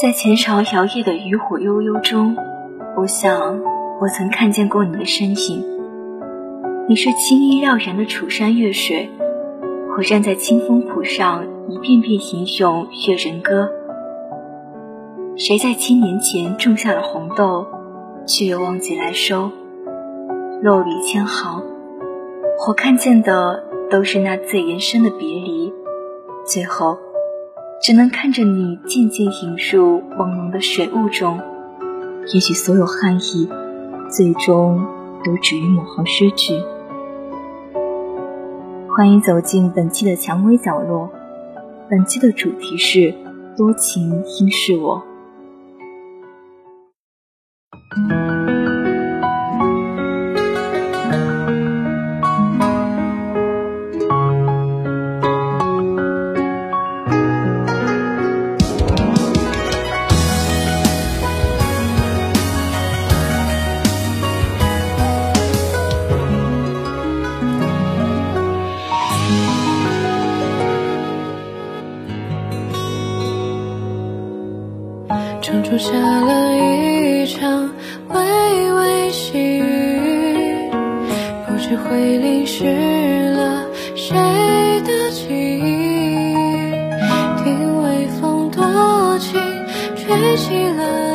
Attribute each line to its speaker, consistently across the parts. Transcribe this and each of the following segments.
Speaker 1: 在前朝摇曳的渔火悠悠中，我想我曾看见过你的身影。你是青衣绕然的楚山月水，我站在清风浦上，一遍遍吟咏《越人歌》。谁在七年前种下了红豆，却又忘记来收？落笔千行，我看见的都是那最延伸的别离，最后。只能看着你渐渐引入朦胧的水雾中，也许所有憾意，最终都止于某行诗句。欢迎走进本期的蔷薇角落，本期的主题是多情应是我。
Speaker 2: 下了一场微微细雨，不知会淋湿了谁的记忆。听微风多情，吹起了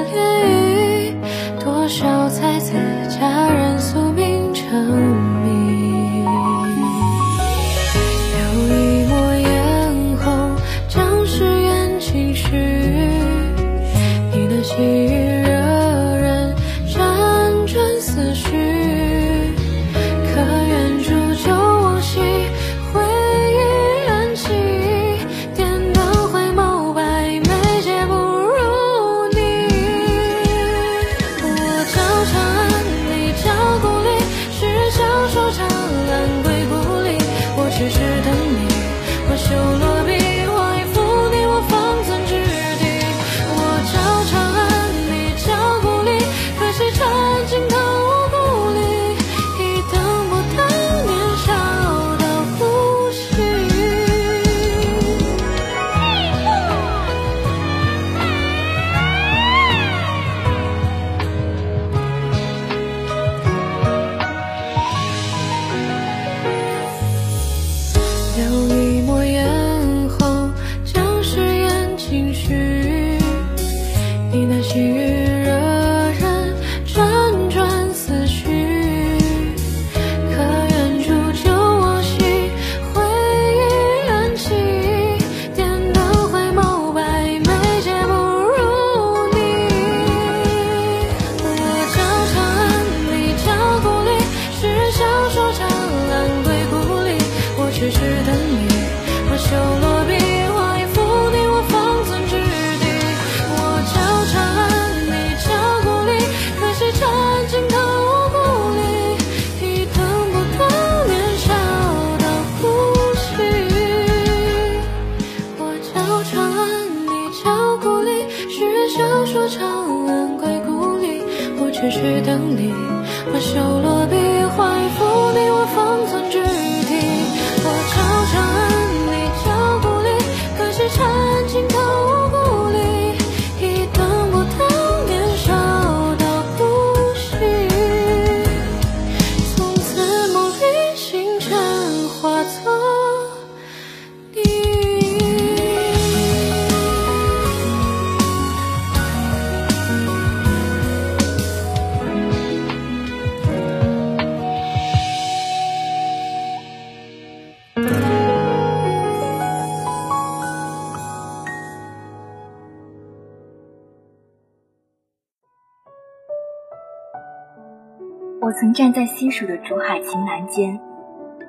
Speaker 1: 我曾站在西蜀的竹海晴岚间，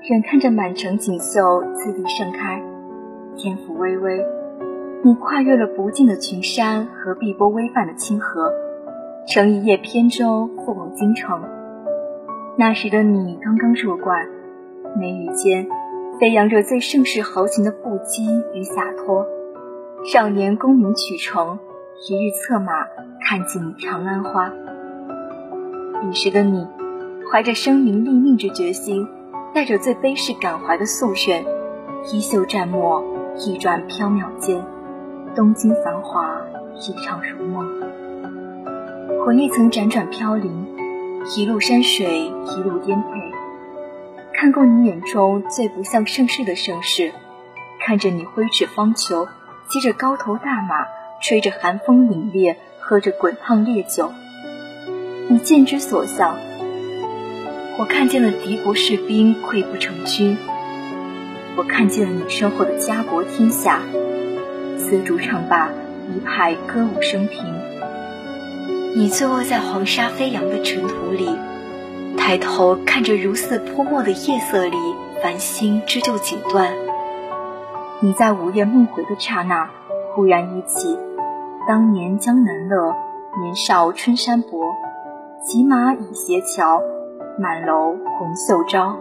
Speaker 1: 远看着满城锦绣次第盛开，天府巍巍。你跨越了不尽的群山和碧波微泛的清河，乘一叶扁舟赴往京城。那时的你刚刚入关，眉宇间飞扬着最盛世豪情的不羁与洒脱。少年功名取成，一日策马看尽长安花。彼时的你。怀着生民立命之决心，带着最悲世感怀的夙愿，衣袖蘸墨，一转缥缈间，东京繁华一场如梦。回忆曾辗转飘零，一路山水，一路颠沛，看过你眼中最不像盛世的盛世，看着你挥斥方遒，骑着高头大马，吹着寒风凛冽，喝着滚烫烈酒。你箭之所向，我看见了敌国士兵溃不成军。我看见了你身后的家国天下，丝竹唱罢，一派歌舞升平。你坐卧在黄沙飞扬的尘土里，抬头看着如似泼墨的夜色里繁星织就锦缎。你在午夜梦回的刹那，忽然忆起当年江南乐，年少春山薄，骑马倚斜桥，满楼红袖招。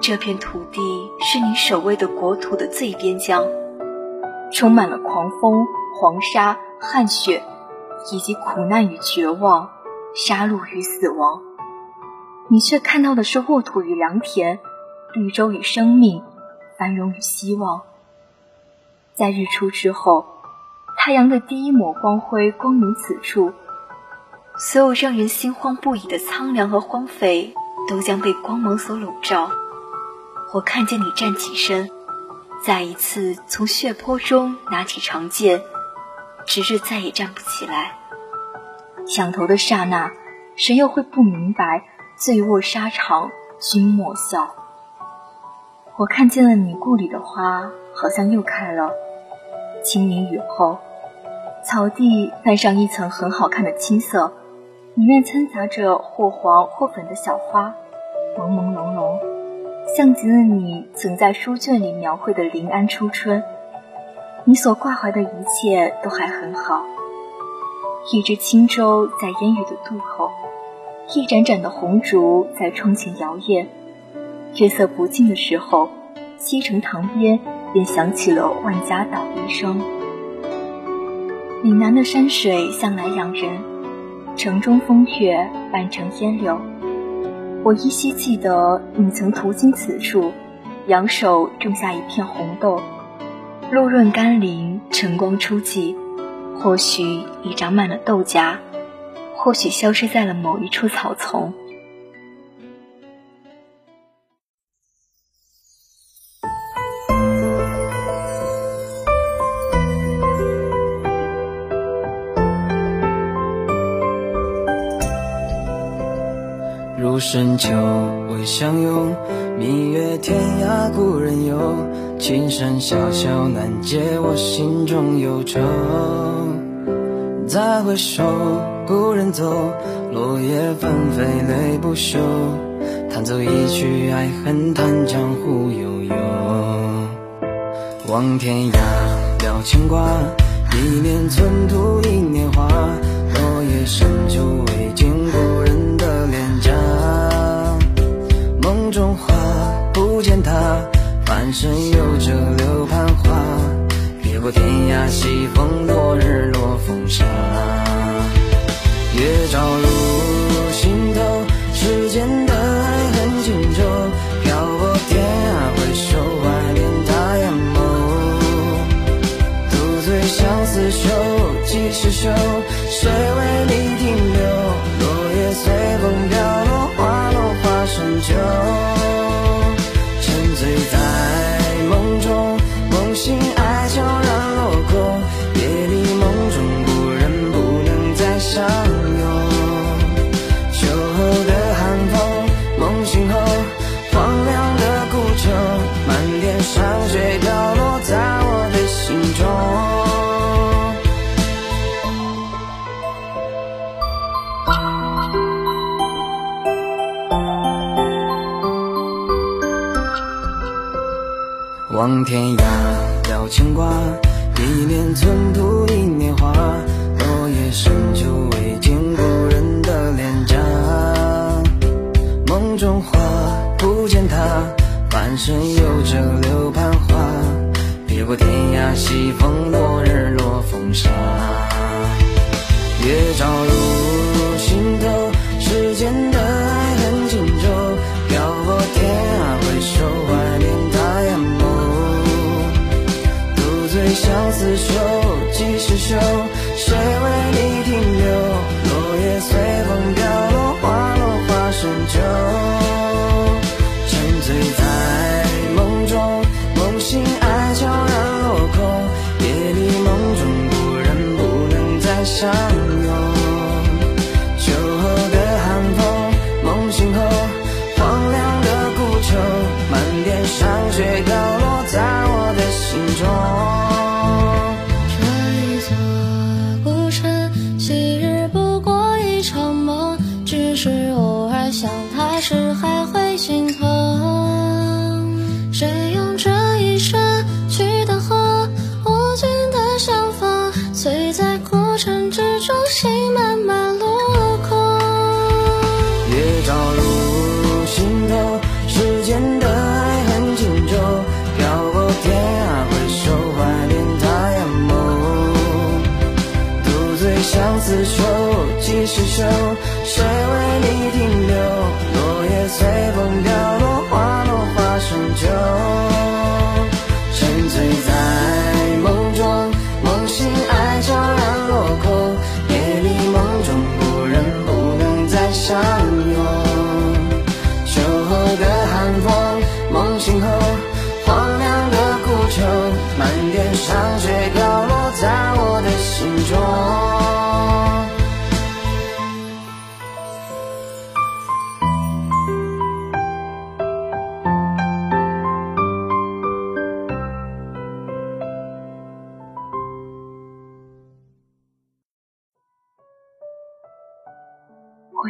Speaker 1: 这片土地是你守卫的国土的最边疆，充满了狂风、黄沙、汗血，以及苦难与绝望、杀戮与死亡。你却看到的是沃土与良田，绿洲与生命，繁荣与希望。在日出之后，太阳的第一抹光辉光临此处，所有让人心慌不已的苍凉和荒废，都将被光芒所笼罩。我看见你站起身，再一次从血泊中拿起长剑，直至再也站不起来。想头的刹那，谁又会不明白醉卧沙场君莫笑？我看见了你故里的花，好像又开了。清明雨后，草地泛上一层很好看的青色，里面掺杂着或黄或粉的小花，朦朦胧胧。像极了你曾在书卷里描绘的临安初春，你所挂怀的一切都还很好。一只轻舟在烟雨的渡口，一盏盏的红烛在窗前摇曳。月色不尽的时候，西城塘边便响起了万家捣衣声。岭南的山水向来养人，城中风月半城烟柳。我依稀记得你曾途经此处，仰手种下一片红豆，露润甘霖，晨光初霁。或许已长满了豆荚，或许消失在了某一处草丛。
Speaker 3: 深秋未相拥，明月天涯故人游。青山小桥难解我心中忧愁。再回首，故人走，落叶纷飞泪不休。弹奏一曲爱恨，叹江湖悠悠。望天涯，了牵挂，一念寸土一年华。落叶深秋未见故人的脸颊。中花不见他半生有着柳盼花，别过天涯西风，落日落风沙。月照入心头，世间的爱恨情仇，漂泊天涯，回首怀念他眼眸。独醉相思愁，几时休？谁为你越过天涯，西风落日落风沙，月照入心头。世间的爱恨情仇，漂泊天涯，回首怀念他眼眸。独醉相思愁，几时休？谁为你停留？落叶随风飘落，花落花深秋。是手，谁
Speaker 1: 为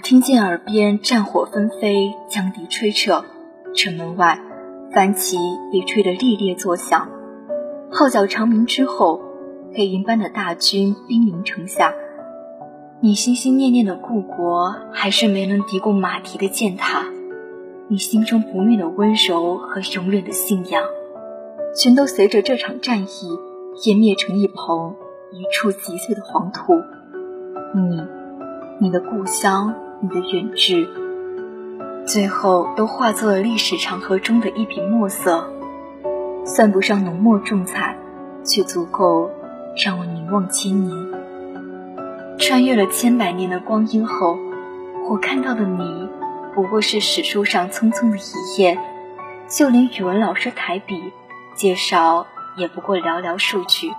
Speaker 1: 听见耳边战火纷飞，羌笛吹彻，城门外帆旗被吹得猎猎作响。号角长鸣之后，黑云般的大军兵临城下。你心心念念的故国，还是没能敌过马蹄的践踏。你心中不灭的温柔和永远的信仰，全都随着这场战役湮灭成一捧一触即碎的黄土。你，你的故乡。你的远志，最后都化作了历史长河中的一笔墨色，算不上浓墨重彩，却足够让我凝望千年。穿越了千百年的光阴后，我看到的你，不过是史书上匆匆的一页，就连语文老师抬笔介绍，也不过寥寥数句。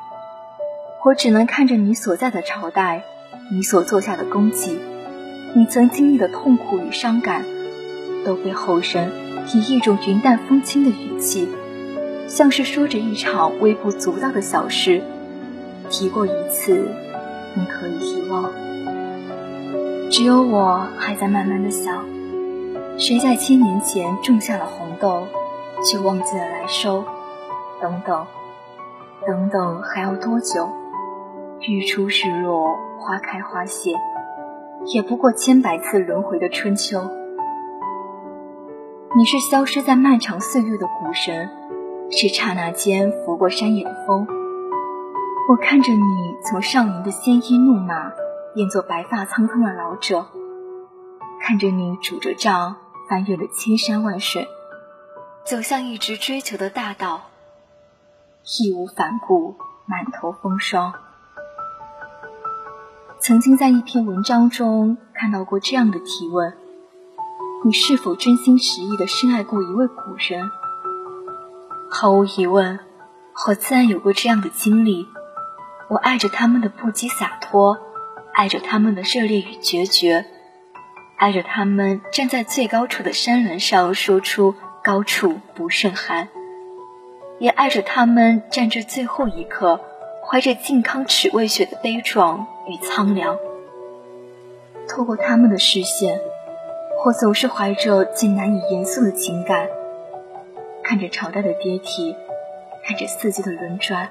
Speaker 1: 我只能看着你所在的朝代，你所做下的功绩。你曾经历的痛苦与伤感，都被后人以一种云淡风轻的语气，像是说着一场微不足道的小事，提过一次，你可以遗忘。只有我还在慢慢的想，谁在千年前种下了红豆，却忘记了来收？等等，等等，还要多久？日出日落，花开花谢。也不过千百次轮回的春秋。你是消失在漫长岁月的古神，是刹那间拂过山野的风。我看着你从少年的鲜衣怒马，变作白发苍苍的老者，看着你拄着杖翻越了千山万水，走向一直追求的大道，义无反顾，满头风霜。曾经在一篇文章中看到过这样的提问：你是否真心实意的深爱过一位古人？毫无疑问，我自然有过这样的经历。我爱着他们的不羁洒脱，爱着他们的热烈与决绝，爱着他们站在最高处的山峦上说出“高处不胜寒”，也爱着他们站至最后一刻。怀着靖康耻未雪的悲壮与苍凉，透过他们的视线，我总是怀着最难以言诉的情感，看着朝代的跌替，看着四季的轮转。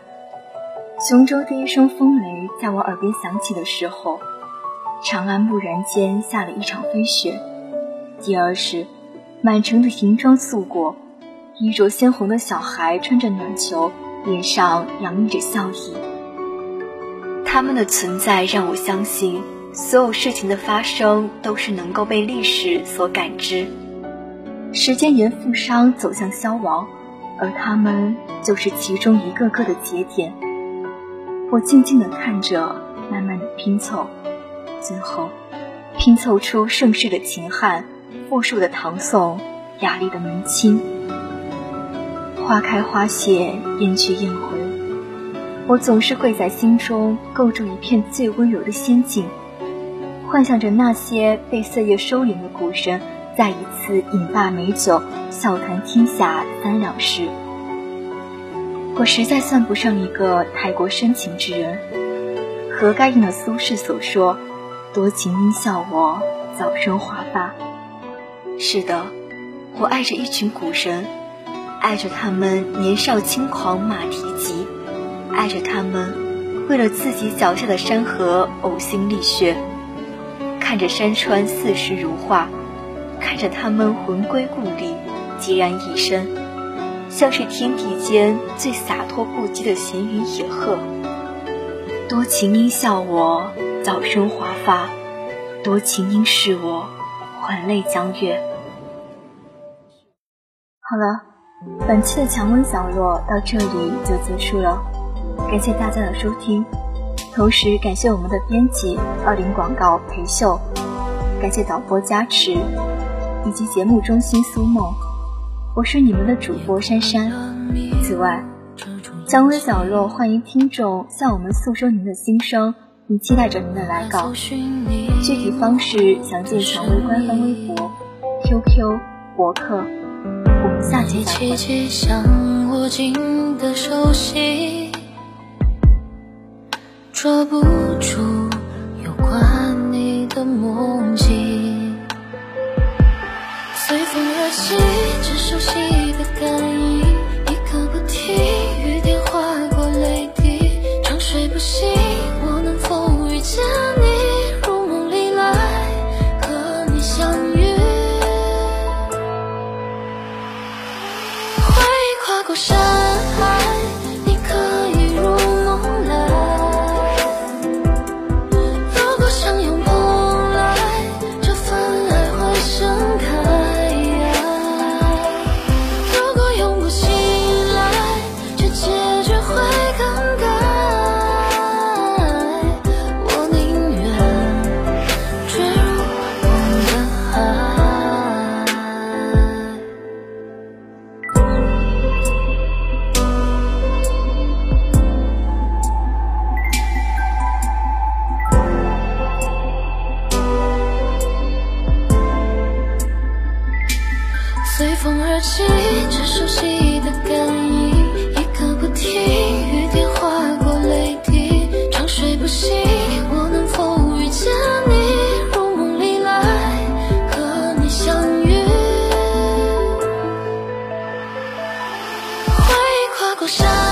Speaker 1: 雄州第一声风雷在我耳边响起的时候，长安蓦然间下了一场飞雪。第二是，满城的银装素裹，衣着鲜红的小孩穿着暖裘。脸上洋溢着笑意。他们的存在让我相信，所有事情的发生都是能够被历史所感知。时间沿富商走向消亡，而他们就是其中一个个的节点。我静静地看着，慢慢的拼凑，最后拼凑出盛世的秦汉，富庶的唐宋，雅丽的明清。花开花谢，雁去雁回，我总是会在心中构筑一片最温柔的仙境，幻想着那些被岁月收敛的古人，再一次饮罢美酒，笑谈天下三两事。我实在算不上一个太过深情之人，何该应了苏轼所说：“多情应笑我早生华发。”是的，我爱着一群古人，爱着他们年少轻狂马蹄疾。爱着他们，为了自己脚下的山河呕心沥血；看着山川四时如画，看着他们魂归故里，孑然一身，像是天地间最洒脱不羁的闲云野鹤。多情应笑我早生华发，多情应是我还泪江月。好了，本期的强温小落到这里就结束了。感谢大家的收听，同时感谢我们的编辑二零广告裴秀，感谢导播加持以及节目中心苏梦，我是你们的主播珊珊。此外，蔷薇角落欢迎听众向我们诉说您的心声，并期待着您的来稿。具体方式详见蔷薇官方微博、QQ、博客。我们下期
Speaker 2: 再会。捉不住有关你的梦境，随风而起，Sao